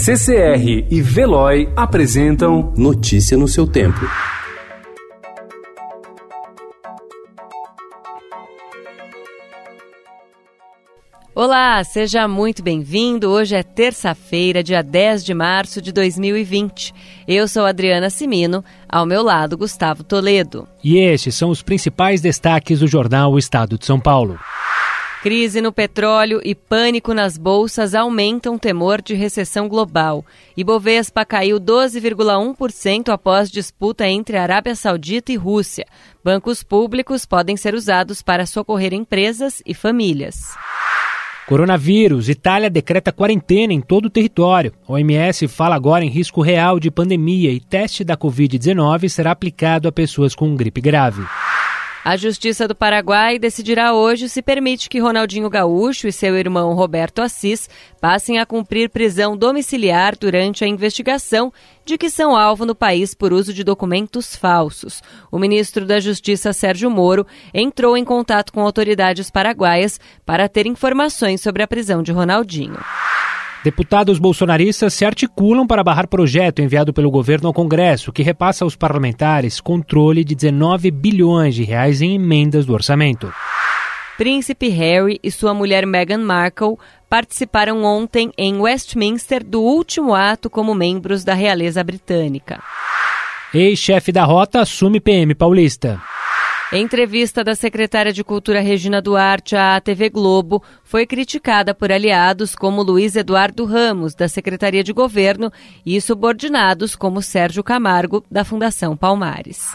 CCR e Veloy apresentam Notícia no seu tempo. Olá, seja muito bem-vindo. Hoje é terça-feira, dia 10 de março de 2020. Eu sou Adriana Simino, ao meu lado, Gustavo Toledo. E estes são os principais destaques do jornal o Estado de São Paulo. Crise no petróleo e pânico nas bolsas aumentam o temor de recessão global. Ibovespa caiu 12,1% após disputa entre Arábia Saudita e Rússia. Bancos públicos podem ser usados para socorrer empresas e famílias. Coronavírus. Itália decreta quarentena em todo o território. OMS fala agora em risco real de pandemia e teste da Covid-19 será aplicado a pessoas com gripe grave. A Justiça do Paraguai decidirá hoje se permite que Ronaldinho Gaúcho e seu irmão Roberto Assis passem a cumprir prisão domiciliar durante a investigação de que são alvo no país por uso de documentos falsos. O ministro da Justiça, Sérgio Moro, entrou em contato com autoridades paraguaias para ter informações sobre a prisão de Ronaldinho. Deputados bolsonaristas se articulam para barrar projeto enviado pelo governo ao Congresso que repassa aos parlamentares controle de 19 bilhões de reais em emendas do orçamento. Príncipe Harry e sua mulher Meghan Markle participaram ontem em Westminster do último ato como membros da realeza britânica. Ex-chefe da rota assume PM paulista. Entrevista da secretária de Cultura Regina Duarte à TV Globo foi criticada por aliados como Luiz Eduardo Ramos, da Secretaria de Governo, e subordinados como Sérgio Camargo, da Fundação Palmares.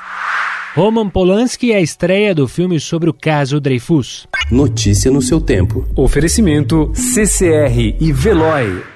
Roman Polanski é a estreia do filme sobre o caso Dreyfus. Notícia no seu tempo. Oferecimento CCR e Veloy.